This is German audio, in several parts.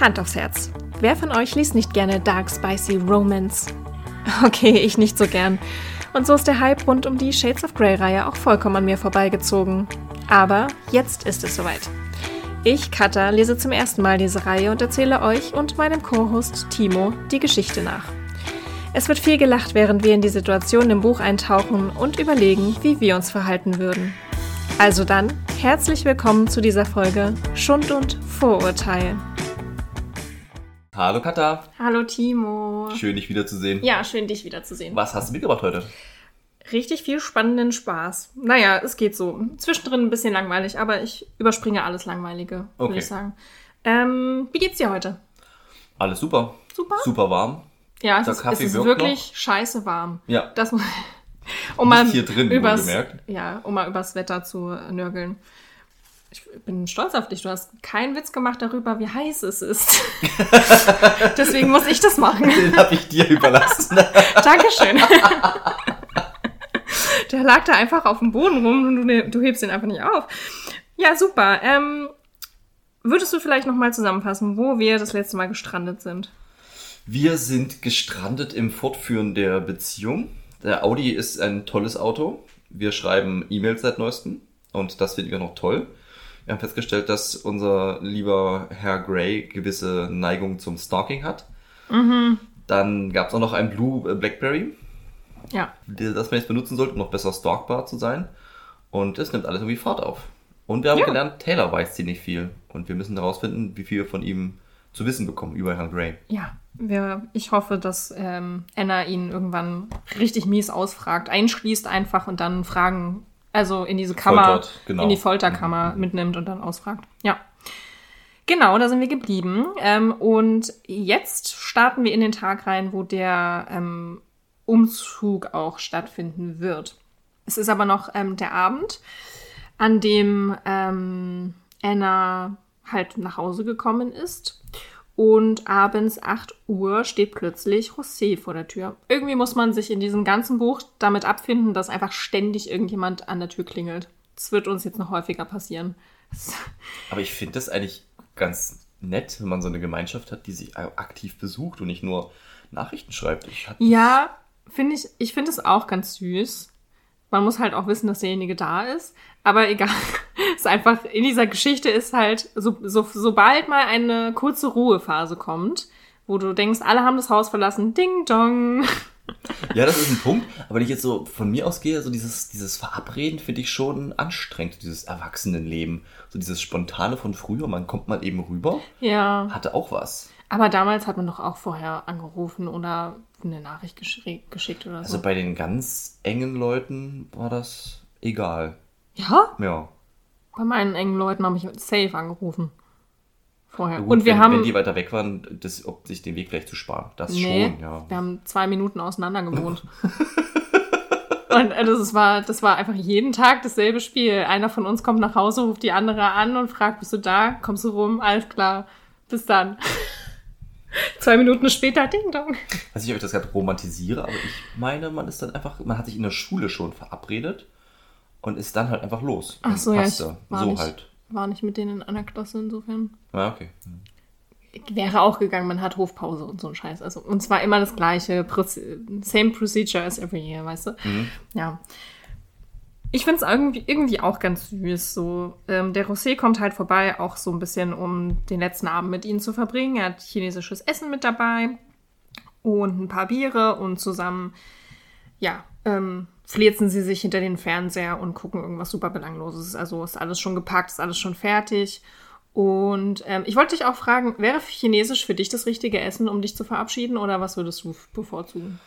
Hand aufs Herz. Wer von euch liest nicht gerne Dark Spicy Romance? Okay, ich nicht so gern. Und so ist der Hype rund um die Shades of Grey-Reihe auch vollkommen an mir vorbeigezogen. Aber jetzt ist es soweit. Ich, Katha, lese zum ersten Mal diese Reihe und erzähle euch und meinem Co-Host Timo die Geschichte nach. Es wird viel gelacht, während wir in die Situation im Buch eintauchen und überlegen, wie wir uns verhalten würden. Also dann, herzlich willkommen zu dieser Folge Schund und Vorurteil. Hallo Katha. Hallo Timo. Schön, dich wiederzusehen. Ja, schön, dich wiederzusehen. Was hast du mitgebracht heute? Richtig viel spannenden Spaß. Naja, es geht so. Zwischendrin ein bisschen langweilig, aber ich überspringe alles Langweilige, würde Okay. ich sagen. Ähm, wie geht's dir heute? Alles super. Super? Super warm. Ja, es ist, es ist wirklich scheiße warm. Ja. Das muss- um mal hier drin, übers, ja, um mal übers Wetter zu nörgeln. Ich bin stolz auf dich. Du hast keinen Witz gemacht darüber, wie heiß es ist. Deswegen muss ich das machen. Den habe ich dir überlassen. Dankeschön. Der lag da einfach auf dem Boden rum und du, du hebst ihn einfach nicht auf. Ja, super. Ähm, würdest du vielleicht nochmal zusammenfassen, wo wir das letzte Mal gestrandet sind? Wir sind gestrandet im Fortführen der Beziehung. Der Audi ist ein tolles Auto. Wir schreiben E-Mails seit neuestem und das finden wir noch toll. Wir haben festgestellt, dass unser lieber Herr Gray gewisse Neigung zum Stalking hat. Mhm. Dann gab es auch noch ein Blue äh, Blackberry, Ja. das man jetzt benutzen sollte, um noch besser stalkbar zu sein. Und es nimmt alles irgendwie Fahrt auf. Und wir haben Ja. gelernt, Taylor weiß ziemlich viel. Und wir müssen herausfinden, wie viel wir von ihm zu wissen bekommen über Herrn Gray. Ja, wir, ich hoffe, dass ähm, Anna ihn irgendwann richtig mies ausfragt, einschließt einfach und dann Fragen, also in diese Kammer, Foltert, genau. in die Folterkammer mitnimmt und dann ausfragt. Ja. Genau, da sind wir geblieben. Ähm, und jetzt starten wir in den Tag rein, wo der ähm, Umzug auch stattfinden wird. Es ist aber noch ähm, der Abend, an dem ähm, Anna halt nach Hause gekommen ist. Und abends 8 Uhr steht plötzlich José vor der Tür. Irgendwie muss man sich in diesem ganzen Buch damit abfinden, dass einfach ständig irgendjemand an der Tür klingelt. Das wird uns jetzt noch häufiger passieren. Aber ich finde das eigentlich ganz nett, wenn man so eine Gemeinschaft hat, die sich aktiv besucht und nicht nur Nachrichten schreibt. Ja, finde ich, ich finde es auch ganz süß. Man muss halt auch wissen, dass derjenige da ist. Aber egal. Es ist einfach, in dieser Geschichte ist halt, so, so, sobald mal eine kurze Ruhephase kommt, wo du denkst, alle haben das Haus verlassen, ding dong. Ja, das ist ein Punkt. Aber wenn ich jetzt so von mir ausgehe, so dieses, dieses Verabreden finde ich schon anstrengend, dieses Erwachsenenleben. So dieses Spontane von früher, man kommt mal eben rüber, Ja. hatte auch was. Aber damals hat man doch auch vorher angerufen oder eine Nachricht geschickt oder Also so. bei den ganz engen Leuten war das egal. ja? Ja. Bei meinen engen Leuten habe ich safe angerufen. Vorher. Gut, Und wir wenn, haben. wenn die weiter weg waren, das, um sich den Weg vielleicht zu sparen. Das Nee, schon, ja. wir haben zwei Minuten auseinander gewohnt. Und äh, das war, das war einfach jeden Tag dasselbe Spiel. Einer von uns kommt nach Hause, ruft die andere an und fragt, bist du da? Kommst du rum? Alles klar. Bis dann. Zwei Minuten später, Ding Dong. weiß nicht, ob ich das gerade romantisiere, aber ich meine, man ist dann einfach, man hat sich in der Schule schon verabredet und ist dann halt einfach los. Ach so, ja, ich war, so nicht, halt. war nicht mit denen in einer Klasse insofern. Ja, okay. Wäre auch gegangen, man hat Hofpause und so ein Scheiß. Also, und zwar immer das gleiche, same procedure as every year, weißt du? Mhm. Ja. Ich finde es irgendwie, irgendwie auch ganz süß. So, ähm, der Rosé kommt halt vorbei, auch so ein bisschen, um den letzten Abend mit ihnen zu verbringen. Er hat chinesisches Essen mit dabei und ein paar Biere und zusammen, ja, ähm, flitzen sie sich hinter den Fernseher und gucken irgendwas super Belangloses. Also ist alles schon gepackt, ist alles schon fertig. Und ähm, ich wollte dich auch fragen, wäre Chinesisch für dich das richtige Essen, um dich zu verabschieden, oder was würdest du bevorzugen?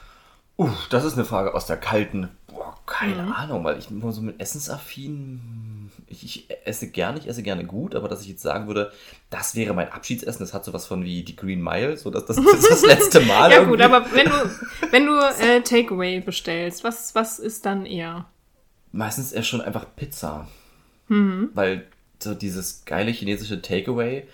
Uff, das ist eine Frage aus der kalten. Boah, keine Mhm. Ahnung, weil ich immer so mit Essensaffin. Ich, ich esse gerne, ich esse gerne gut, aber dass ich jetzt sagen würde, das wäre mein Abschiedsessen, das hat sowas von wie die Green Mile, so dass das, das ist das letzte Mal. Ja gut, aber wenn du, wenn du äh, Takeaway bestellst, was, was ist dann eher? Meistens eher schon einfach Pizza. Mhm. Weil so dieses geile chinesische Takeaway,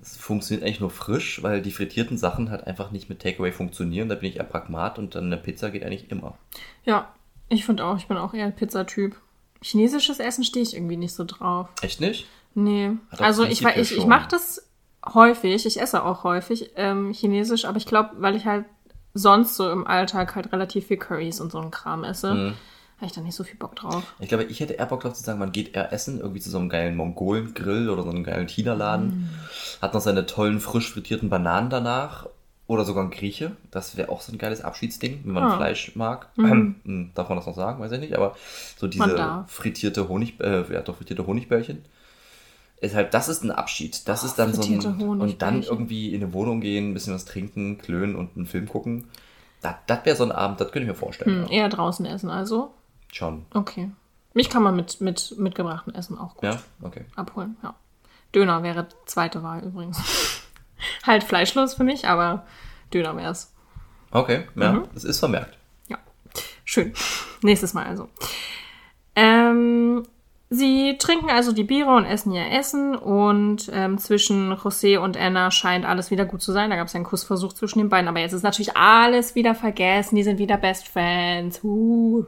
das funktioniert eigentlich nur frisch, weil die frittierten Sachen halt einfach nicht mit Takeaway funktionieren. Da bin ich eher Pragmat und dann eine Pizza geht eigentlich immer. Ja, ich finde auch, ich bin auch eher ein Pizzatyp. Chinesisches Essen stehe ich irgendwie nicht so drauf. Echt nicht? Nee. Also ich, ich, ich schon. mache das häufig, ich esse auch häufig ähm, chinesisch, aber ich glaube, weil ich halt sonst so im Alltag halt relativ viel Currys und so einen Kram esse, Mhm. habe ich da nicht so viel Bock drauf. Ich glaube, ich hätte eher Bock drauf zu sagen, man geht eher essen, irgendwie zu so einem geilen Mongolen-Grill oder so einem geilen China-Laden. Hat noch seine tollen, frisch frittierten Bananen danach. Oder sogar ein Grieche. Das wäre auch so ein geiles Abschiedsding, wenn man Ah. Fleisch mag. Hm, Darf man das noch sagen? Weiß ich nicht. Aber so diese frittierte Honig, äh, ja, doch frittierte Honigbällchen. Halt, das ist ein Abschied. Das Oh, ist dann so ein, und dann irgendwie in eine Wohnung gehen, ein bisschen was trinken, klönen und einen Film gucken. Das, das wäre so ein Abend, das könnte ich mir vorstellen. Hm, Ja. eher draußen essen, also. Schon. Okay. Mich kann man mit, mit mitgebrachten Essen auch gut Ja, okay. abholen, ja. Döner wäre zweite Wahl übrigens. halt fleischlos für mich, aber Döner wär's. Okay, ja, Mhm. das ist vermerkt. Ja, schön. Nächstes Mal also. Ähm, sie trinken also die Biere und essen ihr Essen und ähm, zwischen José und Anna scheint alles wieder gut zu sein. Da gab es ja einen Kussversuch zwischen den beiden, aber jetzt ist natürlich alles wieder vergessen. Die sind wieder Best Friends. Uh.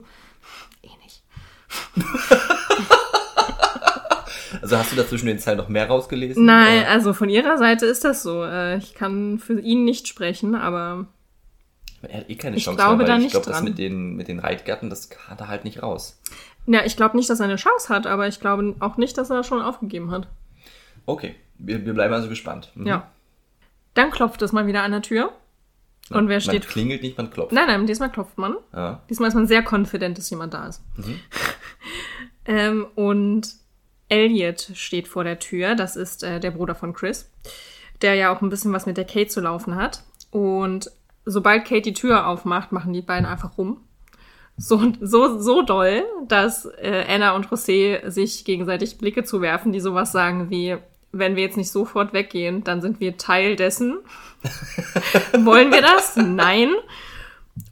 Eh nicht. Also hast du da zwischen den Zeilen noch mehr rausgelesen? Nein, Oder? also von ihrer Seite ist das so. Äh, Ich kann für ihn nicht sprechen, aber Er hat eh keine Ich Chance glaube mehr, da weil ich nicht glaube, das mit den, mit den Reitgärten, das hat er halt nicht raus. ja, ich glaube nicht, dass er eine Chance hat, aber ich glaube auch nicht, dass er schon aufgegeben hat. Okay, wir, wir bleiben also gespannt. Mhm. Ja. Dann klopft es mal wieder an der Tür. Und wer steht Man klingelt nicht, man klopft. Nein, nein, diesmal klopft man. Ja. Diesmal ist man sehr confident, dass jemand da ist. ähm, und Elliot steht vor der Tür. Das ist äh, der Bruder von Chris, der ja auch ein bisschen was mit der Kate zu laufen hat. Und sobald Kate die Tür aufmacht, machen die beiden einfach rum. So, so, so doll, dass äh, Anna und José sich gegenseitig Blicke zuwerfen, die sowas sagen wie, wenn wir jetzt nicht sofort weggehen, dann sind wir Teil dessen. Wollen wir das? Nein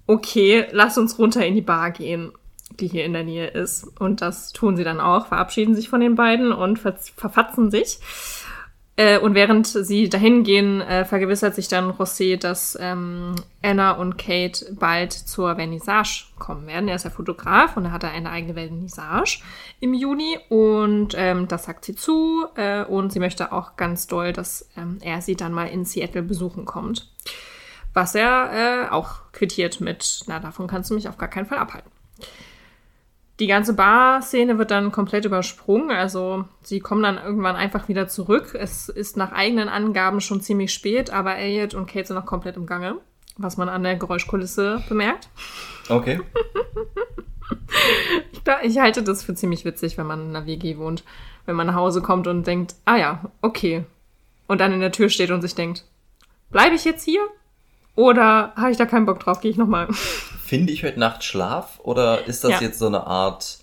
okay, lass uns runter in die Bar gehen, die hier in der Nähe ist. Und das tun sie dann auch, verabschieden sich von den beiden und ver verfatzen sich. Äh, und während sie dahin gehen, äh, vergewissert sich dann José, dass ähm, Anna und Kate bald zur Vernissage kommen werden. Er ist ja Fotograf und er hat eine eigene Vernissage im Juni und ähm, das sagt sie zu äh, und sie möchte auch ganz doll, dass ähm, er sie dann mal in Seattle besuchen kommt. Was er äh, auch quittiert mit, na, davon kannst du mich auf gar keinen Fall abhalten. Die ganze Bar-Szene wird dann komplett übersprungen. Also sie kommen dann irgendwann einfach wieder zurück. Es ist nach eigenen Angaben schon ziemlich spät, aber Elliot und Kate sind noch komplett im Gange, was man an der Geräuschkulisse bemerkt. Okay. Ich, da- ich halte das für ziemlich witzig, wenn man in einer WG wohnt. Wenn man nach Hause kommt und denkt, ah ja, okay. Und dann in der Tür steht und sich denkt, bleibe ich jetzt hier? Oder habe ich da keinen Bock drauf, gehe ich nochmal. Finde ich heute Nacht Schlaf oder ist das Ja. jetzt so eine Art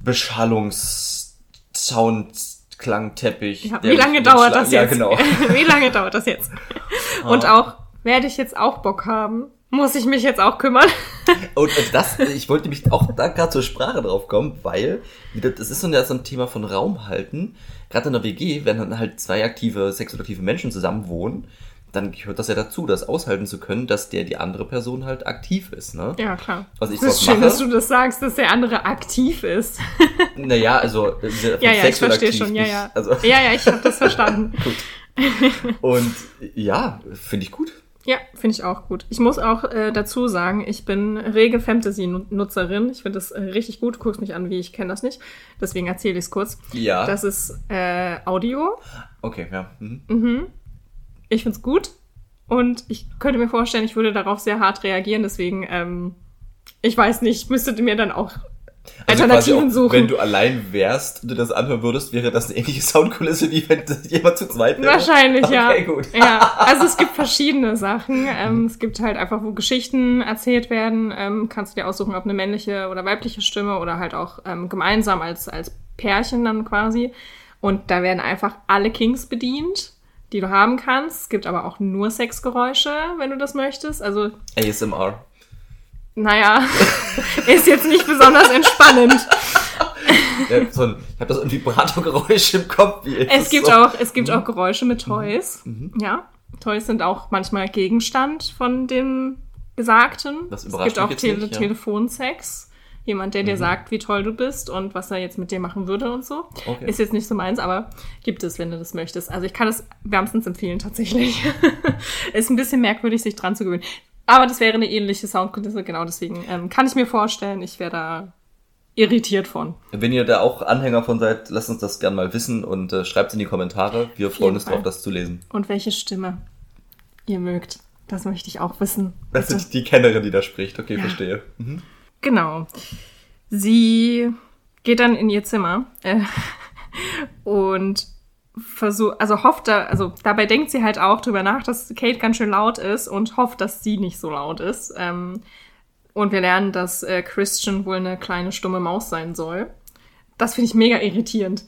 Beschallungs-Sound-Klangteppich? Ja, wie lange mich dauert Schla- das Ja, jetzt? genau. wie lange dauert das jetzt? Und auch, werde ich jetzt auch Bock haben? Muss ich mich jetzt auch kümmern? Und das, ich wollte nämlich auch da gerade zur Sprache drauf kommen, weil das ist so ein, so ein Thema von Raum halten. Gerade in der WG, wenn dann halt zwei aktive, sexuell aktive Menschen zusammen wohnen, dann gehört das ja dazu, das aushalten zu können, dass der die andere Person halt aktiv ist, ne? Ja, klar. Was ich das ist schön, mache? dass du das sagst, dass der andere aktiv ist. Naja, also äh, Ja, ja, ich verstehe schon. Ja, nicht, ja. Also, Ja, ja, ich habe das verstanden. und ja, finde ich gut. Ja, finde ich auch gut. Ich muss auch äh, dazu sagen, ich bin rege Fantasy-Nutzerin. Ich finde das äh, richtig gut. Guckst mich an, wie ich kenne das nicht. Deswegen erzähle ich es kurz. Ja. Das ist äh, Audio. okay, ja. Mhm. Ich finde es gut. Und ich könnte mir vorstellen, ich würde darauf sehr hart reagieren. Deswegen, ähm, ich weiß nicht, müsstet ihr mir dann auch Also Alternativen auch, suchen. Wenn du allein wärst und du das anhören würdest, wäre das eine ähnliche Soundkulisse, wie wenn jemand zu zweit wäre. Wahrscheinlich, ja. Okay, gut. Ja, also es gibt verschiedene Sachen. Ähm, es gibt halt einfach, wo Geschichten erzählt werden. Ähm, kannst du dir aussuchen, ob eine männliche oder weibliche Stimme oder halt auch ähm, gemeinsam als, als Pärchen dann quasi. Und da werden einfach alle Kings bedient, die du haben kannst. Es gibt aber auch nur Sexgeräusche, wenn du das möchtest. Also, ASMR. naja, ist jetzt nicht besonders entspannend. Ja, so ein, ich habe das ein Vibrato-Geräusch im Kopf. Wie Es gibt so? auch, es gibt auch Geräusche mit Toys. Ja. Toys sind auch manchmal Gegenstand von dem Gesagten. Das es überrascht gibt auch Tele nicht, ja. Telefonsex. Jemand, der dir Mhm. sagt, wie toll du bist und was er jetzt mit dir machen würde und so. Okay. Ist jetzt nicht so meins, aber gibt es, wenn du das möchtest. Also ich kann es wärmstens empfehlen, tatsächlich. ist ein bisschen merkwürdig, sich dran zu gewöhnen. Aber das wäre eine ähnliche Soundkulisse, genau deswegen ähm, kann ich mir vorstellen, ich wäre da irritiert von. Wenn ihr da auch Anhänger von seid, lasst uns das gerne mal wissen und äh, schreibt in die Kommentare. Wir freuen uns drauf, das zu lesen. Und welche Stimme ihr mögt. Das möchte ich auch wissen. Das ist die Kennerin, die da spricht. Okay, Ja. verstehe. Mhm. Genau. Sie geht dann in ihr Zimmer äh, und versucht, also hofft da, also dabei denkt sie halt auch drüber nach, dass Kate ganz schön laut ist und hofft, dass sie nicht so laut ist. Ähm, und wir lernen, dass äh, Christian wohl eine kleine stumme Maus sein soll. Das finde ich mega irritierend.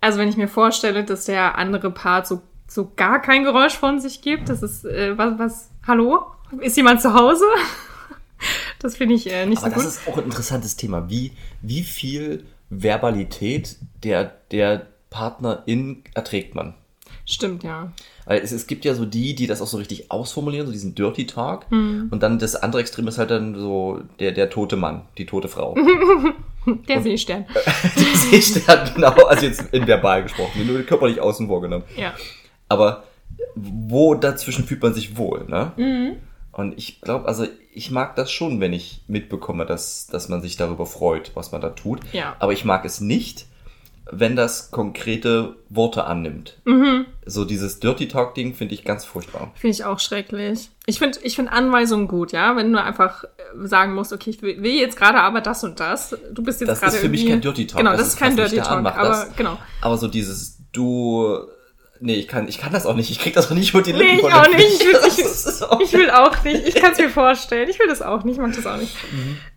Also wenn ich mir vorstelle, dass der andere Part so, so gar kein Geräusch von sich gibt, das ist, äh, was, was, hallo? Ist jemand zu Hause? Das finde ich äh, nicht Aber so das gut. ist auch ein interessantes Thema. Wie, wie viel Verbalität der, der Partnerin erträgt man? Stimmt, ja. Weil es, es gibt ja so die, die das auch so richtig ausformulieren, so diesen Dirty Talk. Mhm. Und dann das andere Extrem ist halt dann so der, der tote Mann, die tote Frau. Der Seestern. Der Seestern, genau, also jetzt in verbal gesprochen, nur körperlich außen vor genommen. Ja. Aber wo dazwischen fühlt man sich wohl, ne? Mhm. Und ich glaube, also ich mag das schon, wenn ich mitbekomme, dass, dass man sich darüber freut, was man da tut. Ja. Aber ich mag es nicht, wenn das konkrete Worte annimmt. Mhm. So dieses Dirty Talk-Ding finde ich ganz furchtbar. Finde ich auch schrecklich. Ich finde ich find Anweisungen gut, ja. Wenn du einfach äh, sagen musst, okay, ich will, jetzt gerade aber das und das. Du bist jetzt Das gerade ist für mich kein Dirty Talk. Genau, Das das, ist, kein Dirty Talk. anmacht. Aber Das- genau. Aber so dieses du. Nee, ich kann, ich kann das auch nicht. Ich krieg das auch nicht über die Nee, Lippen. ich von auch nicht. Ich will- ich- auch- Ich will auch nicht. Ich kann es mir vorstellen. Ich will das auch nicht. Ich mag das auch nicht.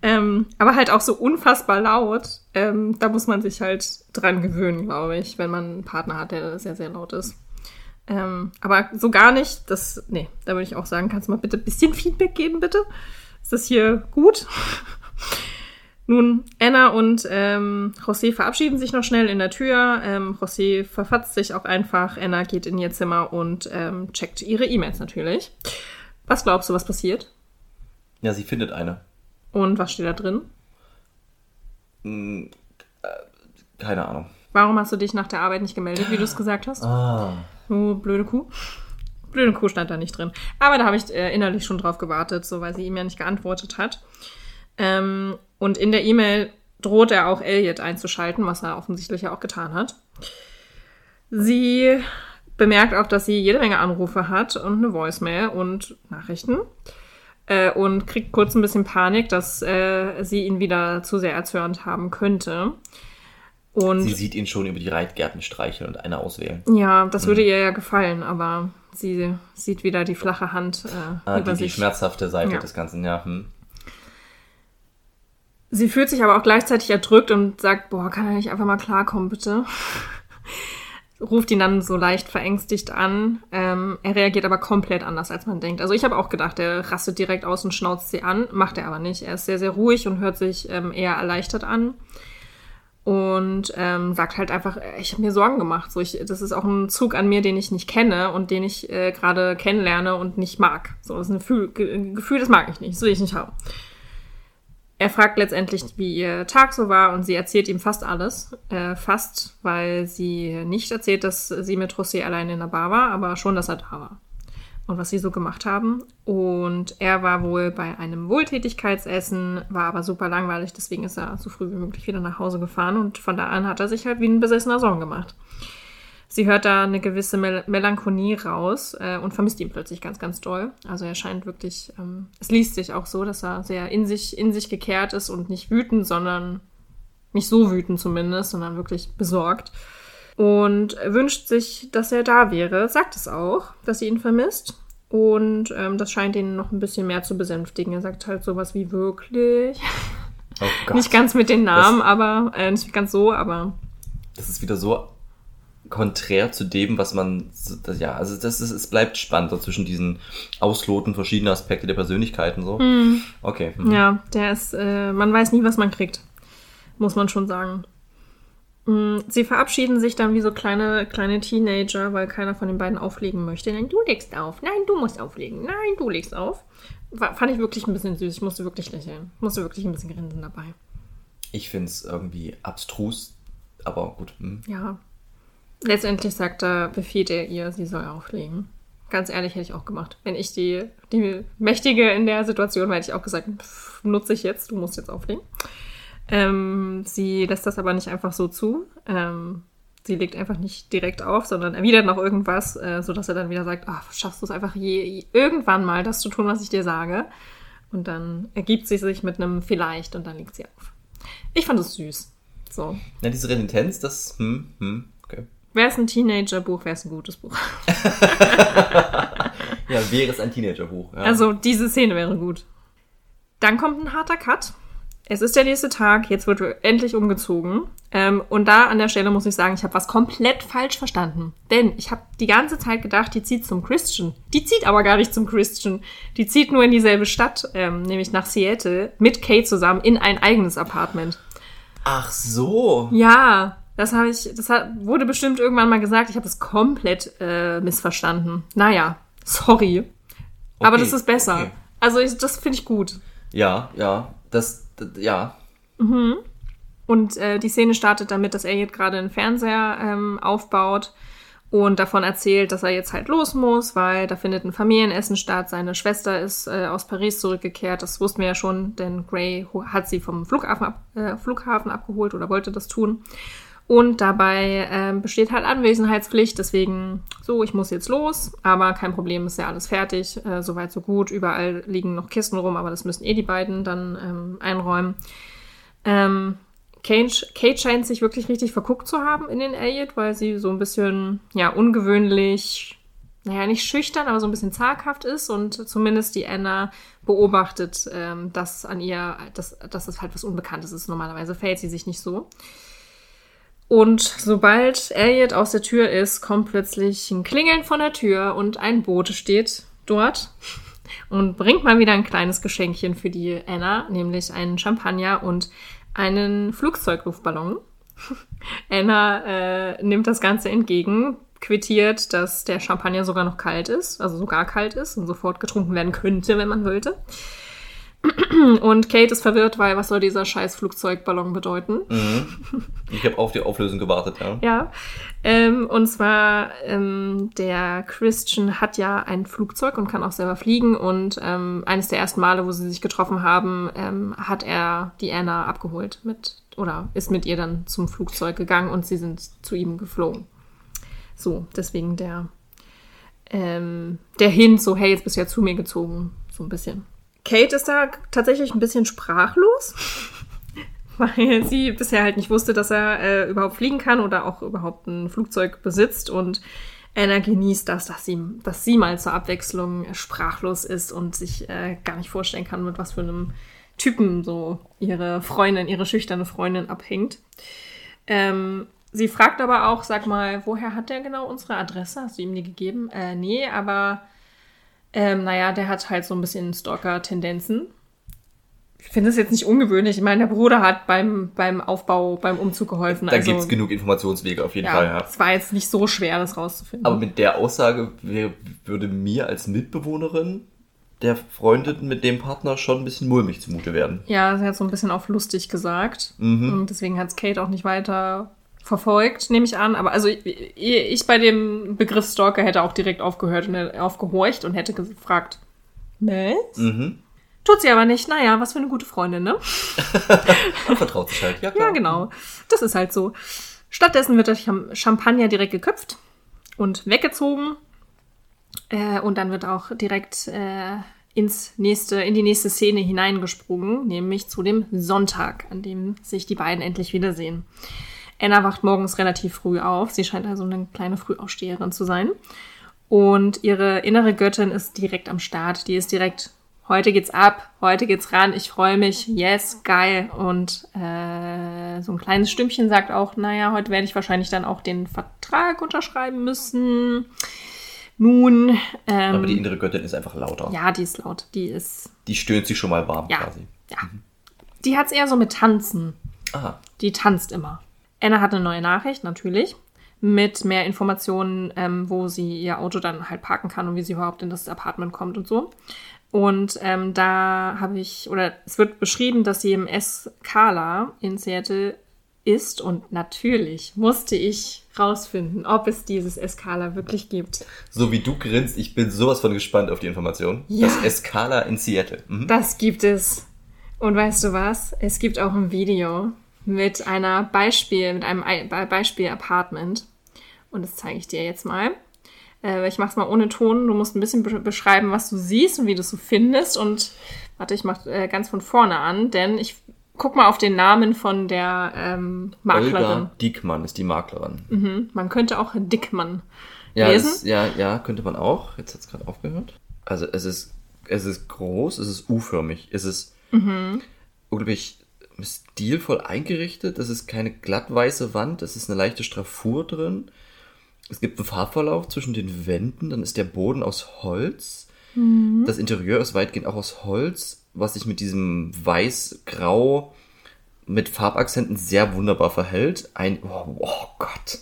Ähm, aber halt auch so unfassbar laut. Ähm, da muss man sich halt dran gewöhnen, glaube ich, wenn man einen Partner hat, der sehr, sehr laut ist. Ähm, aber so gar nicht. Das, nee, da würde ich auch sagen, kannst du mal bitte ein bisschen Feedback geben, bitte? Ist das hier gut? Nun, Anna und ähm, José verabschieden sich noch schnell in der Tür. Ähm, José verfatzt sich auch einfach. Anna geht in ihr Zimmer und ähm, checkt ihre E-Mails natürlich. Was glaubst du, was passiert? Ja, sie findet eine. Und was steht da drin? Hm, äh, keine Ahnung. Warum hast du dich nach der Arbeit nicht gemeldet, wie du es gesagt hast? Ah. Oh, blöde Kuh. Blöde Kuh stand da nicht drin. Aber da habe ich äh, innerlich schon drauf gewartet, so weil sie ihm ja nicht geantwortet hat. Ähm, und in der E-Mail droht er auch Elliot einzuschalten, was er offensichtlich ja auch getan hat. Sie bemerkt auch, dass sie jede Menge Anrufe hat und eine Voicemail und Nachrichten. Äh, und kriegt kurz ein bisschen Panik, dass äh, sie ihn wieder zu sehr erzürnt haben könnte. Und Sie sieht ihn schon über die Reitgärten streicheln und eine auswählen. ja, das würde ihr ja gefallen, aber sie sieht wieder die flache Hand äh, Ah, über die, die sich. schmerzhafte Seite Ja. des Ganzen, ja. Hm. Sie fühlt sich aber auch gleichzeitig erdrückt und sagt, boah, kann er nicht einfach mal klarkommen, bitte? Ruft ihn dann so leicht verängstigt an. Ähm, er reagiert aber komplett anders, als man denkt. Also ich habe auch gedacht, er rastet direkt aus und schnauzt sie an. Macht er aber nicht. Er ist sehr, sehr ruhig und hört sich ähm, eher erleichtert an. Und ähm, sagt halt einfach, ich habe mir Sorgen gemacht. So, ich, das ist auch ein Zug an mir, den ich nicht kenne und den ich äh, gerade kennenlerne und nicht mag. So, das ist ein Gefühl, Gefühl, das mag ich nicht. Das will ich nicht haben. Er fragt letztendlich, wie ihr Tag so war und sie erzählt ihm fast alles. Äh, fast, weil sie nicht erzählt, dass sie mit José allein in der Bar war, aber schon, dass er da war. Und was sie so gemacht haben. Und er war wohl bei einem Wohltätigkeitsessen, war aber super langweilig, deswegen ist er so früh wie möglich wieder nach Hause gefahren und von da an hat er sich halt wie ein besessener Song gemacht. Sie hört da eine gewisse Mel Melancholie raus äh, und vermisst ihn plötzlich ganz, ganz doll. Also er scheint wirklich, ähm, es liest sich auch so, dass er sehr in sich, in sich gekehrt ist und nicht wütend, sondern nicht so wütend zumindest, sondern wirklich besorgt. Und wünscht sich, dass er da wäre, sagt es auch, dass sie ihn vermisst. Und ähm, das scheint ihn noch ein bisschen mehr zu besänftigen. Er sagt halt sowas wie wirklich. Oh Gott. Nicht ganz mit den Namen, aber äh, nicht ganz so, aber das ist wieder so konträr zu dem, was man, ja, also das ist, es bleibt spannend so zwischen diesen Ausloten verschiedener Aspekte der Persönlichkeiten so. Okay. mhm. Ja, der ist, äh, man weiß nie, was man kriegt. Muss man schon sagen. Mm, Sie verabschieden sich dann wie so kleine, kleine Teenager, weil keiner von den beiden auflegen möchte. Nein, du legst auf. Nein, du musst auflegen. Nein, du legst auf. War, fand ich wirklich ein bisschen süß. Ich musste wirklich lächeln. Musste wirklich ein bisschen grinsen dabei. Ich finde es irgendwie abstrus, aber gut. Hm. Ja. Letztendlich sagt er, befiehlt er ihr, sie soll auflegen. Ganz ehrlich, hätte ich auch gemacht. Wenn ich die, die Mächtige in der Situation wäre, hätte ich auch gesagt, pff, nutze ich jetzt, du musst jetzt auflegen. Ähm, sie lässt das aber nicht einfach so zu. Ähm, sie legt einfach nicht direkt auf, sondern erwidert noch irgendwas, äh, sodass er dann wieder sagt, ach, schaffst du es einfach je, irgendwann mal, das zu tun, was ich dir sage. Und dann ergibt sie sich mit einem vielleicht und dann legt sie auf. Ich fand es süß. So. Ja, diese Renitenz, das, hm, hm, okay. Wäre es ein Teenager-Buch, wäre es ein gutes Buch. ja, wäre es ein Teenager-Buch. Ja. Also diese Szene wäre gut. Dann kommt ein harter Cut. Es ist der nächste Tag, jetzt wird endlich umgezogen. Ähm, und da an der Stelle muss ich sagen, ich habe was komplett falsch verstanden. Denn ich habe die ganze Zeit gedacht, die zieht zum Christian. Die zieht aber gar nicht zum Christian. Die zieht nur in dieselbe Stadt, ähm, nämlich nach Seattle, mit Kate zusammen in ein eigenes Apartment. Ach so. Ja, das habe ich, das hat, wurde bestimmt irgendwann mal gesagt. Ich habe das komplett äh, missverstanden. Naja, sorry. Okay, aber das ist besser. Okay. Also ich, das finde ich gut. Ja, ja, das, das ja. Mhm. Und äh, die Szene startet damit, dass er jetzt gerade einen Fernseher ähm, aufbaut und davon erzählt, dass er jetzt halt los muss, weil da findet ein Familienessen statt. Seine Schwester ist äh, aus Paris zurückgekehrt. Das wussten wir ja schon, denn Gray hat sie vom Flughafen, ab, äh, Flughafen abgeholt oder wollte das tun. Und dabei äh, besteht halt Anwesenheitspflicht, deswegen so, ich muss jetzt los, aber kein Problem, ist ja alles fertig, äh, soweit so gut. Überall liegen noch Kisten rum, aber das müssen eh die beiden dann ähm, einräumen. Ähm, Kate, Kate scheint sich wirklich richtig verguckt zu haben in den Elliot, weil sie so ein bisschen, ja, ungewöhnlich, naja, nicht schüchtern, aber so ein bisschen zaghaft ist und zumindest die Anna beobachtet, ähm, dass an ihr, dass, dass das halt was Unbekanntes ist. Normalerweise fällt sie sich nicht so. Und sobald Elliot aus der Tür ist, kommt plötzlich ein Klingeln von der Tür und ein Boot steht dort und bringt mal wieder ein kleines Geschenkchen für die Anna, nämlich einen Champagner und einen Flugzeugluftballon. Anna äh, nimmt das Ganze entgegen, quittiert, dass der Champagner sogar noch kalt ist, also sogar kalt ist und sofort getrunken werden könnte, wenn man wollte. Und Kate ist verwirrt, weil was soll dieser scheiß Flugzeugballon bedeuten? Mhm. Ich habe auf die Auflösung gewartet, ja. Ja. Ähm, und zwar, ähm, der Christian hat ja ein Flugzeug und kann auch selber fliegen. Und ähm, eines der ersten Male, wo sie sich getroffen haben, ähm, hat er die Anna abgeholt mit oder ist mit ihr dann zum Flugzeug gegangen und sie sind zu ihm geflogen. So, deswegen der, ähm, der Hint, so, hey, jetzt bist du ja zu mir gezogen, so ein bisschen. Kate ist da tatsächlich ein bisschen sprachlos, weil sie bisher halt nicht wusste, dass er äh, überhaupt fliegen kann oder auch überhaupt ein Flugzeug besitzt und Anna genießt das, dass sie, dass sie mal zur Abwechslung sprachlos ist und sich äh, gar nicht vorstellen kann, mit was für einem Typen so ihre Freundin, ihre schüchterne Freundin abhängt. Ähm, sie fragt aber auch, sag mal, woher hat der genau unsere Adresse? Hast du ihm die gegeben? Äh, nee, aber ähm, naja, der hat halt so ein bisschen Stalker-Tendenzen. Ich finde es jetzt nicht ungewöhnlich. Ich meine, der Bruder hat beim, beim Aufbau, beim Umzug geholfen. Da also, gibt's genug Informationswege auf jeden ja, Fall. Ja. Es war jetzt nicht so schwer, das rauszufinden. Aber mit der Aussage wär, würde mir als Mitbewohnerin der Freundin mit dem Partner schon ein bisschen mulmig zumute werden. Ja, sie hat so ein bisschen auf lustig gesagt. Mhm. Und deswegen hat's Kate auch nicht weiter verfolgt, nehme ich an. Aber also ich, ich bei dem Begriff Stalker hätte auch direkt aufgehört und aufgehorcht und hätte gefragt, was? Mhm. Tut sie aber nicht. Naja, was für eine gute Freundin, ne? Vertraut sich halt, ja klar. Ja, genau. Das ist halt so. Stattdessen wird der Champagner direkt geköpft und weggezogen. Äh, und dann wird auch direkt äh, ins nächste, in die nächste Szene hineingesprungen, nämlich zu dem Sonntag, an dem sich die beiden endlich wiedersehen. Anna wacht morgens relativ früh auf. Sie scheint also eine kleine Frühaufsteherin zu sein. Und ihre innere Göttin ist direkt am Start. Die ist direkt, heute geht's ab, heute geht's ran, ich freue mich, yes, geil. Und äh, so ein kleines Stimmchen sagt auch, naja, heute werde ich wahrscheinlich dann auch den Vertrag unterschreiben müssen. Nun. Ähm, Aber die innere Göttin ist einfach lauter. Ja, die ist laut. Die ist. Die stöhnt sich schon mal warm ja, quasi. Ja. Die hat's eher so mit Tanzen. Aha. Die tanzt immer. Anna hat eine neue Nachricht, natürlich, mit mehr Informationen, ähm, wo sie ihr Auto dann halt parken kann und wie sie überhaupt in das Apartment kommt und so. Und ähm, da habe ich, oder es wird beschrieben, dass sie im Escala in Seattle ist. Und natürlich musste ich rausfinden, ob es dieses Escala wirklich gibt. So wie du grinst, ich bin sowas von gespannt auf die Information. Ja. Das Escala in Seattle. Mhm. Das gibt es. Und weißt du was? Es gibt auch ein Video mit einer Beispiel, mit einem Ei- Be- Beispiel-Apartment. Und das zeige ich dir jetzt mal. Äh, ich mache es mal ohne Ton. Du musst ein bisschen be beschreiben, was du siehst und wie du es so findest. Und warte, ich mache äh, ganz von vorne an, denn ich guck mal auf den Namen von der ähm, Maklerin. Olga Diekmann ist die Maklerin. Mhm. Man könnte auch Dickmann Ja, lesen. es, ja, ja, könnte man auch. Jetzt hat's gerade aufgehört. Also es ist, es ist groß, es ist U-förmig, es ist unglaublich stilvoll eingerichtet. Es ist keine glattweiße Wand, es ist eine leichte Straffur drin. Es gibt einen Farbverlauf zwischen den Wänden, dann ist der Boden aus Holz. Das Interieur ist weitgehend auch aus Holz, was sich mit diesem weiß-grau mit Farbakzenten sehr wunderbar verhält. Ein, oh, oh Gott,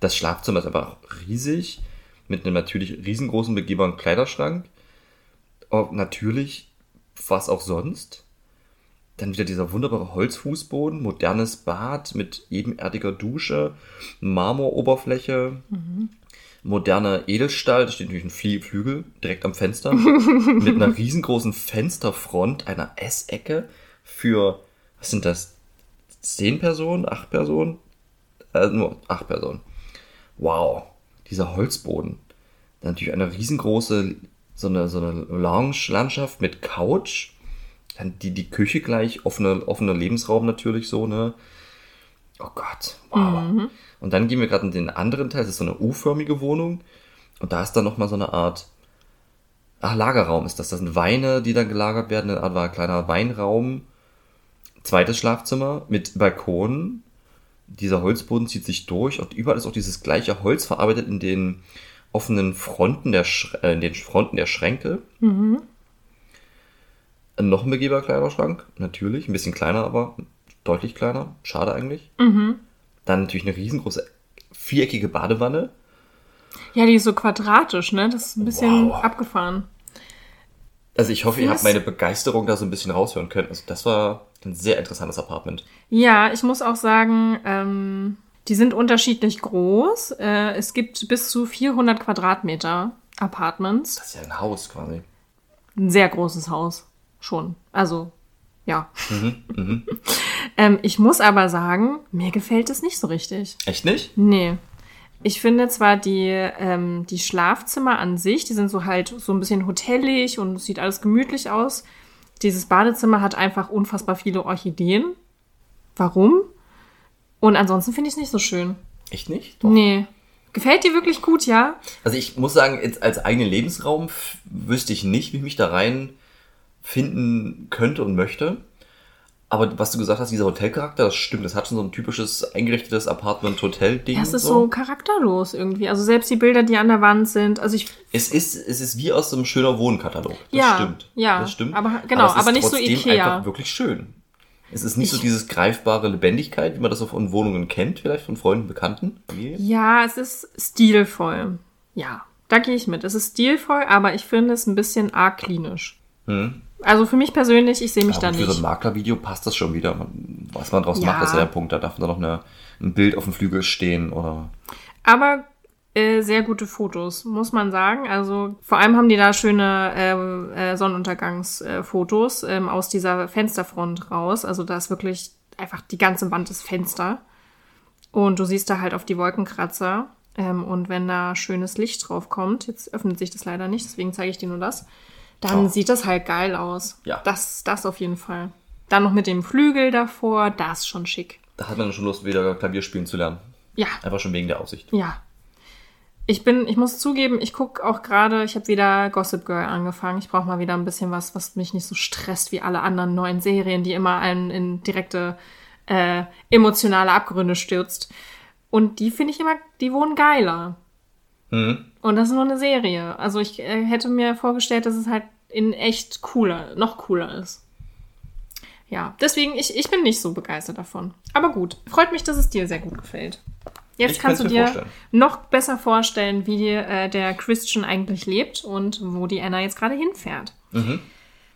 das Schlafzimmer ist einfach riesig, mit einem natürlich riesengroßen begehbaren Kleiderschrank. Oh, natürlich, was auch sonst. Dann wieder dieser wunderbare Holzfußboden, modernes Bad mit ebenerdiger Dusche, Marmoroberfläche, moderner Edelstahl, da steht natürlich ein Flie- Flügel direkt am Fenster, mit einer riesengroßen Fensterfront, einer Essecke für, was sind das, zehn Personen, acht Personen? Äh, nur acht Personen. Wow, dieser Holzboden. Dann natürlich eine riesengroße, so eine, so eine Lounge-Landschaft mit Couch. Dann die, die Küche gleich, offener offener Lebensraum natürlich so, ne? Oh Gott, wow. Und dann gehen wir gerade in den anderen Teil, das ist so eine U-förmige Wohnung. Und da ist dann nochmal so eine Art, ach, Lagerraum ist das. Das sind Weine, die dann gelagert werden, eine Art war ein kleiner Weinraum. Zweites Schlafzimmer mit Balkon. Dieser Holzboden zieht sich durch und überall ist auch dieses gleiche Holz verarbeitet in den offenen Fronten der, Sch äh, in den Fronten der Schränke. Noch ein begehbarer Kleiderschrank, natürlich. Ein bisschen kleiner, aber deutlich kleiner. Schade eigentlich. Dann natürlich eine riesengroße viereckige Badewanne. Ja, die ist so quadratisch, ne? Das ist ein bisschen Wow. abgefahren. Also ich hoffe, ihr habt meine Begeisterung da so ein bisschen raushören können. Also das war ein sehr interessantes Apartment. Ja, ich muss auch sagen, ähm, die sind unterschiedlich groß. Äh, es gibt bis zu 400 Quadratmeter Apartments. Das ist ja ein Haus quasi. Ein sehr großes Haus. Schon. Also, ja. ähm, ich muss aber sagen, mir gefällt es nicht so richtig. Echt nicht? Nee. Ich finde zwar die, ähm, die Schlafzimmer an sich, die sind so halt so ein bisschen hotellig und es sieht alles gemütlich aus. Dieses Badezimmer hat einfach unfassbar viele Orchideen. Warum? Und ansonsten finde ich es nicht so schön. Echt nicht? Doch. Nee. Gefällt dir wirklich gut, ja? Also ich muss sagen, jetzt als eigenen Lebensraum wüsste ich nicht, wie ich mich da rein finden könnte und möchte. Aber was du gesagt hast, dieser Hotelcharakter, das stimmt. Das hat schon so ein typisches eingerichtetes Apartment-Hotel-Ding. Ja, es ist so charakterlos irgendwie. Also selbst die Bilder, die an der Wand sind. Also ich Es ist, es ist wie aus so einem schöner Wohnkatalog. Das Ja, stimmt. ja, Das stimmt. aber- genau, es ist aber nicht so Ikea. einfach wirklich schön. Es ist nicht so Ich- dieses greifbare Lebendigkeit, wie man das von Wohnungen kennt, vielleicht von Freunden, Bekannten. Familie. Ja, es ist stilvoll. Ja, da gehe ich mit. Es ist stilvoll, aber ich finde es ein bisschen arg klinisch. Hm. Also für mich persönlich, ich sehe mich da Aber für so nicht. ein Maklervideo passt das schon wieder. Man- Was man draus Ja. macht, ist ja der Punkt. Da darf da noch eine, ein Bild auf dem Flügel stehen oder. Aber äh, sehr gute Fotos, muss man sagen. Also vor allem haben die da schöne ähm, äh, Sonnenuntergangsfotos ähm, aus dieser Fensterfront raus. Also da ist wirklich einfach die ganze Wand ist Fenster. Und du siehst da halt auf die Wolkenkratzer. Ähm, und wenn da schönes Licht drauf kommt, jetzt öffnet sich das leider nicht, deswegen zeige ich dir nur das, dann Oh. sieht das halt geil aus. Ja. Das, das auf jeden Fall. Dann noch mit dem Flügel davor, das ist schon schick. Da hat man schon Lust, wieder Klavier spielen zu lernen. Ja, Einfach schon wegen der Aussicht. Ja. Ich bin, ich muss zugeben, ich gucke auch gerade, ich habe wieder Gossip Girl angefangen. Ich brauche mal wieder ein bisschen was, was mich nicht so stresst wie alle anderen neuen Serien, die immer einen in direkte äh, emotionale Abgründe stürzt. Und die finde ich immer, die wurden geiler. Mhm. Und das ist nur eine Serie. Also ich äh, hätte mir vorgestellt, dass es halt in echt cooler, noch cooler ist. Ja, deswegen, ich, ich bin nicht so begeistert davon. Aber gut, freut mich, dass es dir sehr gut gefällt. Jetzt Ich kannst du dir vorstellen. noch besser vorstellen, wie äh, der Christian eigentlich lebt und wo die Anna jetzt gerade hinfährt. Mhm.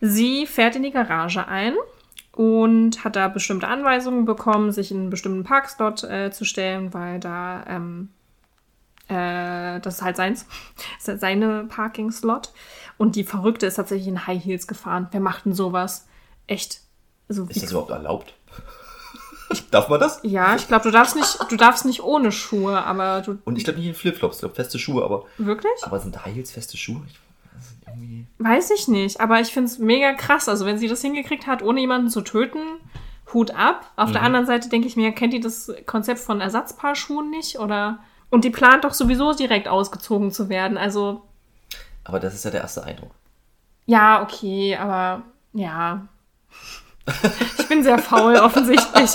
Sie fährt in die Garage ein und hat da bestimmte Anweisungen bekommen, sich in einen bestimmten Parkslot äh, zu stellen, weil da ähm, äh, das ist halt seins, das ist halt seine Parking-Slot. Und die Verrückte ist tatsächlich in High Heels gefahren. Wer macht denn sowas? Echt? Also, Ist das überhaupt erlaubt? Darf man das? ja, ich glaube, du darfst nicht, du darfst nicht ohne Schuhe, aber du Und ich glaube nicht in Flipflops, ich glaube feste Schuhe, aber, wirklich? aber sind High Heels feste Schuhe? Ich, irgendwie... Weiß ich nicht, aber ich finde es mega krass. Also wenn sie das hingekriegt hat, ohne jemanden zu töten, Hut ab. Auf der anderen Seite denke ich mir, kennt die das Konzept von Ersatzpaarschuhen nicht? Oder und die plant doch sowieso direkt ausgezogen zu werden. Also Aber das ist ja der erste Eindruck. ja, okay, aber ja. Ich bin sehr faul offensichtlich.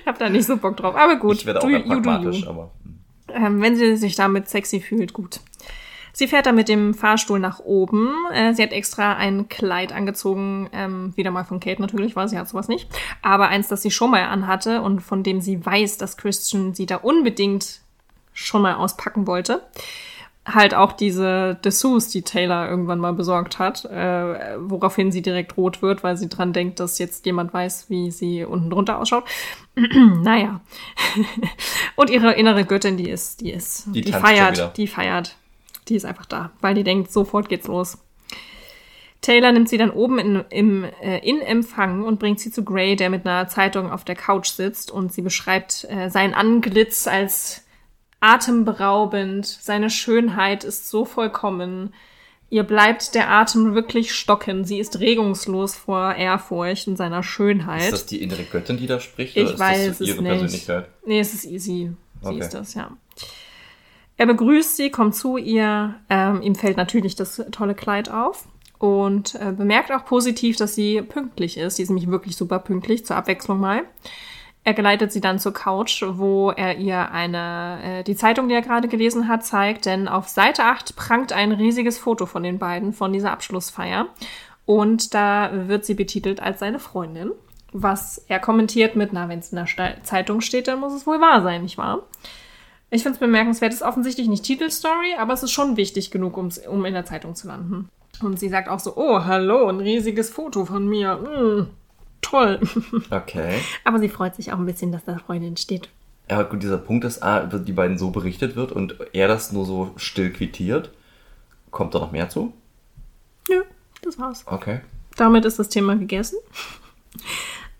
ich habe da nicht so Bock drauf. Aber gut, ich werde auch do eher you, pragmatisch, you. aber... hm. Ähm, wenn sie sich damit sexy fühlt, gut. Sie fährt dann mit dem Fahrstuhl nach oben. Äh, sie hat extra ein Kleid angezogen, ähm, wieder mal von Kate natürlich, weil sie hat sowas nicht. Aber eins, das sie schon mal anhatte und von dem sie weiß, dass Christian sie da unbedingt schon mal auspacken wollte. Halt auch diese Dessous, die Taylor irgendwann mal besorgt hat, äh, woraufhin sie direkt rot wird, weil sie dran denkt, dass jetzt jemand weiß, wie sie unten drunter ausschaut. naja. Und ihre innere Göttin, die ist, die ist, Die die, feiert, die feiert. Die ist einfach da, weil die denkt, sofort geht's los. Taylor nimmt sie dann oben in, im, äh, in Empfang und bringt sie zu Gray, der mit einer Zeitung auf der Couch sitzt und sie beschreibt äh, sein Anglitz als atemberaubend. Seine Schönheit ist so vollkommen. Ihr bleibt der Atem wirklich stocken. Sie ist regungslos vor Ehrfurcht und seiner Schönheit. Ist das die innere Göttin, die da spricht? Ich oder ist weiß das es ihre nicht. Persönlichkeit? Nee, es ist easy. Sie Okay. ist das, ja. Er begrüßt sie, kommt zu ihr. Ähm, ihm fällt natürlich das tolle Kleid auf und äh, bemerkt auch positiv, dass sie pünktlich ist. Sie ist nämlich wirklich super pünktlich, zur Abwechslung mal. Er geleitet sie dann zur Couch, wo er ihr eine, äh, die Zeitung, die er gerade gelesen hat, zeigt, denn auf Seite 8 prangt ein riesiges Foto von den beiden, von dieser Abschlussfeier. Und da wird sie betitelt als seine Freundin. Was er kommentiert mit, na, wenn es in der Zeitung steht, dann muss es wohl wahr sein, nicht wahr? Ich finde es bemerkenswert, es ist offensichtlich nicht Titelstory, aber es ist schon wichtig genug, um's, um in der Zeitung zu landen. Und sie sagt auch so, oh, hallo, ein riesiges Foto von mir. Mm, toll. Okay. aber sie freut sich auch ein bisschen, dass da Freundin steht. Ja, gut, dieser Punkt, dass A, über die beiden so berichtet wird und er das nur so still quittiert. Kommt da noch mehr zu? Nö, das war's. Okay. Damit ist das Thema gegessen.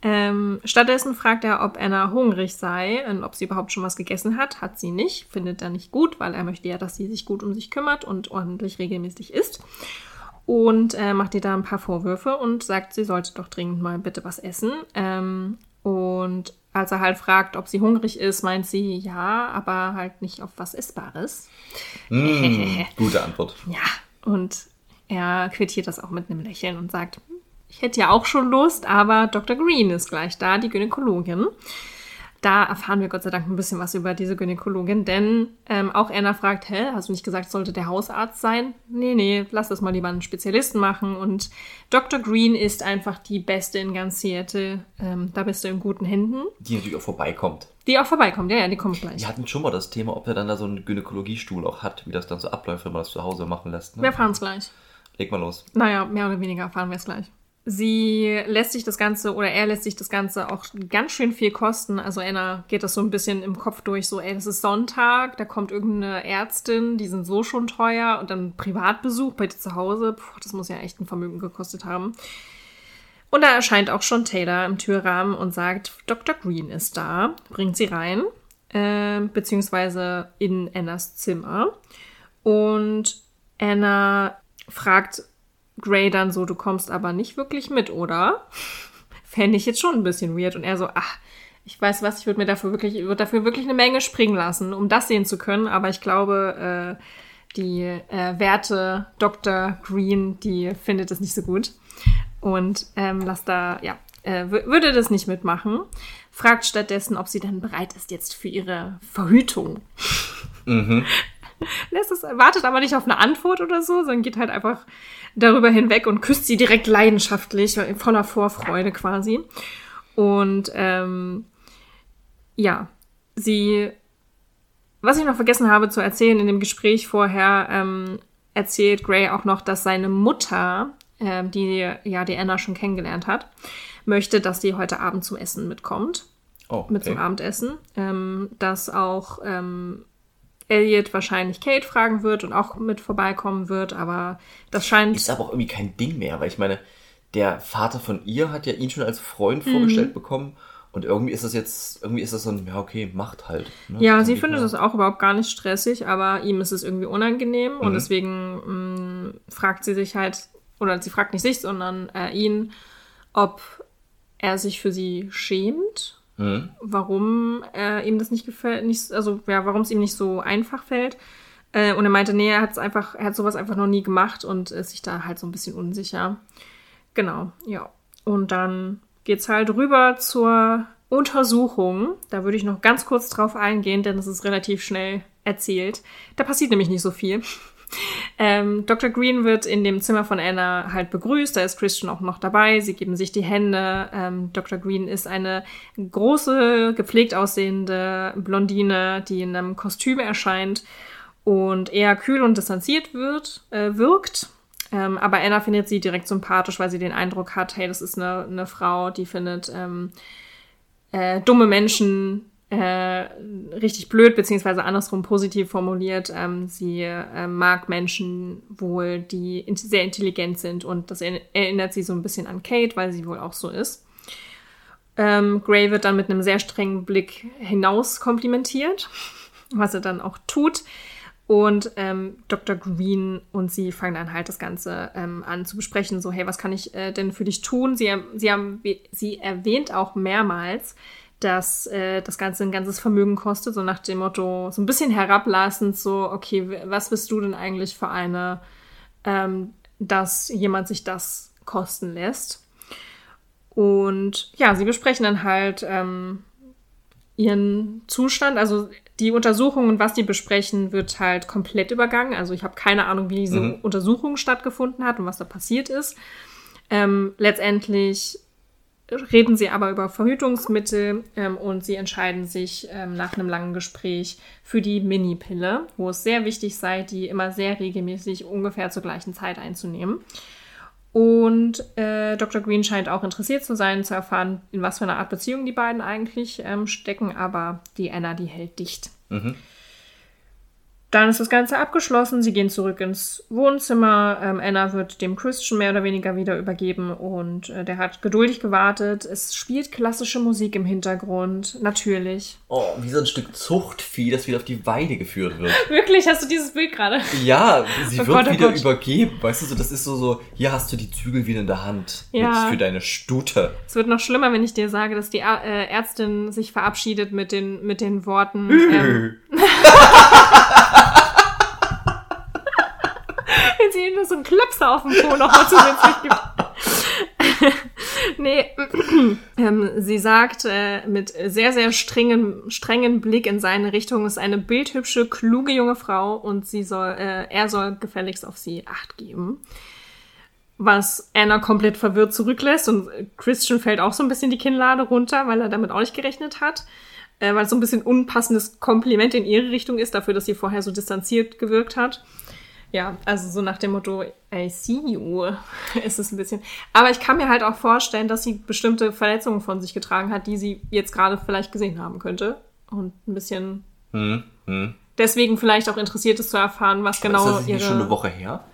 Ähm, stattdessen fragt er, ob Anna hungrig sei und ob sie überhaupt schon was gegessen hat. Hat sie nicht, findet er nicht gut, weil er möchte ja, dass sie sich gut um sich kümmert und ordentlich regelmäßig isst. Und äh, macht ihr da ein paar Vorwürfe und sagt, sie sollte doch dringend mal bitte was essen. Ähm, und als er halt fragt, ob sie hungrig ist, meint sie ja, aber halt nicht auf was Essbares. Hm, gute Antwort. Ja, und er quittiert das auch mit einem Lächeln und sagt, ich hätte ja auch schon Lust, aber Dr. Green ist gleich da, die Gynäkologin. Da erfahren wir Gott sei Dank ein bisschen was über diese Gynäkologin, denn ähm, auch Anna fragt, hä, hast du nicht gesagt, es sollte der Hausarzt sein? Nee, nee, lass das mal lieber einen Spezialisten machen. Und Dr. Green ist einfach die Beste in ganz Seattle. Ähm, da bist du in guten Händen. Die natürlich auch vorbeikommt. Die auch vorbeikommt, ja, ja, die kommt gleich. Wir hatten schon mal das Thema, ob er dann da so einen Gynäkologiestuhl auch hat, wie das dann so abläuft, wenn man das zu Hause machen lässt. Ne? Wir erfahren es gleich. Leg mal los. Naja, mehr oder weniger erfahren wir es gleich. Sie lässt sich das Ganze oder er lässt sich das Ganze auch ganz schön viel kosten. Also Anna geht das so ein bisschen im Kopf durch, so, ey, das ist Sonntag, da kommt irgendeine Ärztin, die sind so schon teuer und dann Privatbesuch bei dir zu Hause, Puh, das muss ja echt ein Vermögen gekostet haben. Und da erscheint auch schon Taylor im Türrahmen und sagt, Dr. Green ist da, bringt sie rein, äh, beziehungsweise in Annas Zimmer. Und Anna fragt Gray dann so, du kommst aber nicht wirklich mit, oder? Fände ich jetzt schon ein bisschen weird. Und er so, ach, ich weiß was, ich würde mir dafür wirklich, würde dafür wirklich eine Menge springen lassen, um das sehen zu können. Aber ich glaube, äh, die äh, Werte Dr. Green, die findet es nicht so gut. Und ähm, lasst da, ja, äh, wür- würde das nicht mitmachen. Fragt stattdessen, ob sie dann bereit ist jetzt für ihre Verhütung. Lässt es, wartet aber nicht auf eine Antwort oder so, sondern geht halt einfach darüber hinweg und küsst sie direkt leidenschaftlich, voller Vorfreude quasi. Und ähm, ja, sie, was ich noch vergessen habe zu erzählen in dem Gespräch vorher, ähm, erzählt Gray auch noch, dass seine Mutter, ähm, die ja die Anna schon kennengelernt hat, möchte, dass sie heute Abend zum Essen mitkommt. Oh, Mit zum Abendessen. Ähm, dass auch ähm, Elliot wahrscheinlich Kate fragen wird und auch mit vorbeikommen wird, aber das scheint. Ist aber auch irgendwie kein Ding mehr, weil ich meine, der Vater von ihr hat ja ihn schon als Freund vorgestellt bekommen. Und irgendwie ist das jetzt, irgendwie ist das so ein, ja, okay, macht halt. Ne? Ja, sie findet das auch überhaupt gar nicht stressig, aber ihm ist es irgendwie unangenehm und Mhm. deswegen mh, fragt sie sich halt, oder sie fragt nicht sich, sondern äh, ihn, ob er sich für sie schämt, Mhm. warum äh, ihm das nicht gefällt, nicht, also ja, warum es ihm nicht so einfach fällt. Äh, und er meinte, nee, er hat es einfach, er hat sowas einfach noch nie gemacht und ist sich da halt so ein bisschen unsicher. Genau, ja. Und dann geht's halt rüber zur Untersuchung. Da würde ich noch ganz kurz drauf eingehen, denn es ist relativ schnell erzählt. Da passiert nämlich nicht so viel. Ähm, Dr. Green wird in dem Zimmer von Anna halt begrüßt. Da ist Christian auch noch dabei. Sie geben sich die Hände. Ähm, Dr. Green ist eine große, gepflegt aussehende Blondine, die in einem Kostüm erscheint und eher kühl und distanziert wird, äh, wirkt. Ähm, aber Anna findet sie direkt sympathisch, weil sie den Eindruck hat, hey, das ist eine, eine Frau, die findet ähm, äh, dumme Menschen äh, richtig blöd, beziehungsweise andersrum positiv formuliert. Ähm, sie äh, mag Menschen wohl, die in sehr intelligent sind und das er- erinnert sie so ein bisschen an Kate, weil sie wohl auch so ist. Ähm, Gray wird dann mit einem sehr strengen Blick hinaus komplimentiert, was er dann auch tut. Und ähm, Dr. Green und sie fangen dann halt das Ganze ähm, an zu besprechen. So, hey, was kann ich äh, denn für dich tun? Sie, sie, haben, sie erwähnt auch mehrmals, dass äh, das Ganze ein ganzes Vermögen kostet, so nach dem Motto, so ein bisschen herablassend, so, okay, was bist du denn eigentlich für eine, ähm, dass jemand sich das kosten lässt? Und ja, sie besprechen dann halt ähm, ihren Zustand, also die Untersuchung und was die besprechen, wird halt komplett übergangen. Also ich habe keine Ahnung, wie diese Mhm. Untersuchung stattgefunden hat und was da passiert ist. Ähm, letztendlich reden sie aber über Verhütungsmittel ähm, und sie entscheiden sich ähm, nach einem langen Gespräch für die Mini-Pille, wo es sehr wichtig sei, die immer sehr regelmäßig ungefähr zur gleichen Zeit einzunehmen. Und äh, Dr. Green scheint auch interessiert zu sein, zu erfahren, in was für einer Art Beziehung die beiden eigentlich ähm, stecken, aber die Anna, die hält dicht. Mhm. Dann ist das Ganze abgeschlossen. Sie gehen zurück ins Wohnzimmer. Ähm, Anna wird dem Christian mehr oder weniger wieder übergeben und äh, der hat geduldig gewartet. Es spielt klassische Musik im Hintergrund, natürlich. Oh, wie so ein Stück Zuchtvieh, das wieder auf die Weide geführt wird. Wirklich, hast du dieses Bild gerade? Ja, sie Oh wird Gott, oh wieder Gott. übergeben. Weißt du, so, das ist so, so, hier hast du die Zügel wieder in der Hand. Ja. Jetzt für deine Stute. Es wird noch schlimmer, wenn ich dir sage, dass die äh, Ärztin sich verabschiedet mit den, mit den Worten. Ähm, nur so einen Klöpser auf dem Po nochmal zusätzlich gibt. nee, ähm, sie sagt äh, mit sehr, sehr strengen, strengen Blick in seine Richtung, ist eine bildhübsche, kluge junge Frau und sie soll, äh, er soll gefälligst auf sie Acht geben. Was Anna komplett verwirrt zurücklässt und Christian fällt auch so ein bisschen die Kinnlade runter, weil er damit auch nicht gerechnet hat. Äh, weil es so ein bisschen unpassendes Kompliment in ihre Richtung ist, dafür, dass sie vorher so distanziert gewirkt hat. Ja, also so nach dem Motto, I see you, ist es ein bisschen. Aber ich kann mir halt auch vorstellen, dass sie bestimmte Verletzungen von sich getragen hat, die sie jetzt gerade vielleicht gesehen haben könnte. Und ein bisschen Hm, hm. deswegen vielleicht auch interessiert ist zu erfahren, was genau ist das ihre. schon eine Woche her?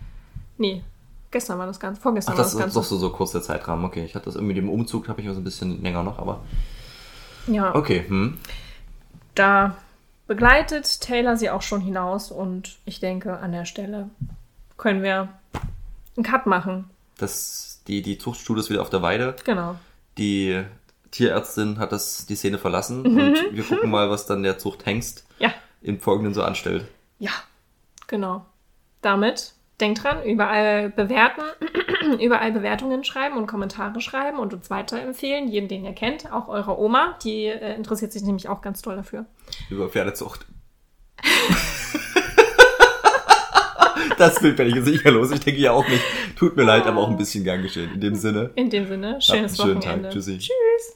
Nee, gestern war das Ganze, vorgestern Ach, war das das ist Ganze. doch so, so kurz der Zeitrahmen. Okay, ich hatte das irgendwie mit dem Umzug, habe ich also ein bisschen länger noch, aber Ja. okay. Hm. Da begleitet Taylor sie auch schon hinaus und ich denke, an der Stelle können wir einen Cut machen. Das, die, die Zuchtstudie ist wieder auf der Weide. Genau. Die Tierärztin hat das, die Szene verlassen Mhm. und wir gucken mal, was dann der Zuchthengst Ja, im Folgenden so anstellt. ja, genau. Damit denkt dran, überall bewerten, überall Bewertungen schreiben und Kommentare schreiben und uns weiterempfehlen, jeden, den ihr kennt, auch eurer Oma, die äh, interessiert sich nämlich auch ganz toll dafür. Über Pferdezucht. das Bild werde ich jetzt sicher los. Ich denke ja auch nicht. Tut mir leid, aber auch ein bisschen gern geschehen. In dem Sinne. In dem Sinne, schönes einen schönen Wochenende. Tag. Tschüssi. Tschüss.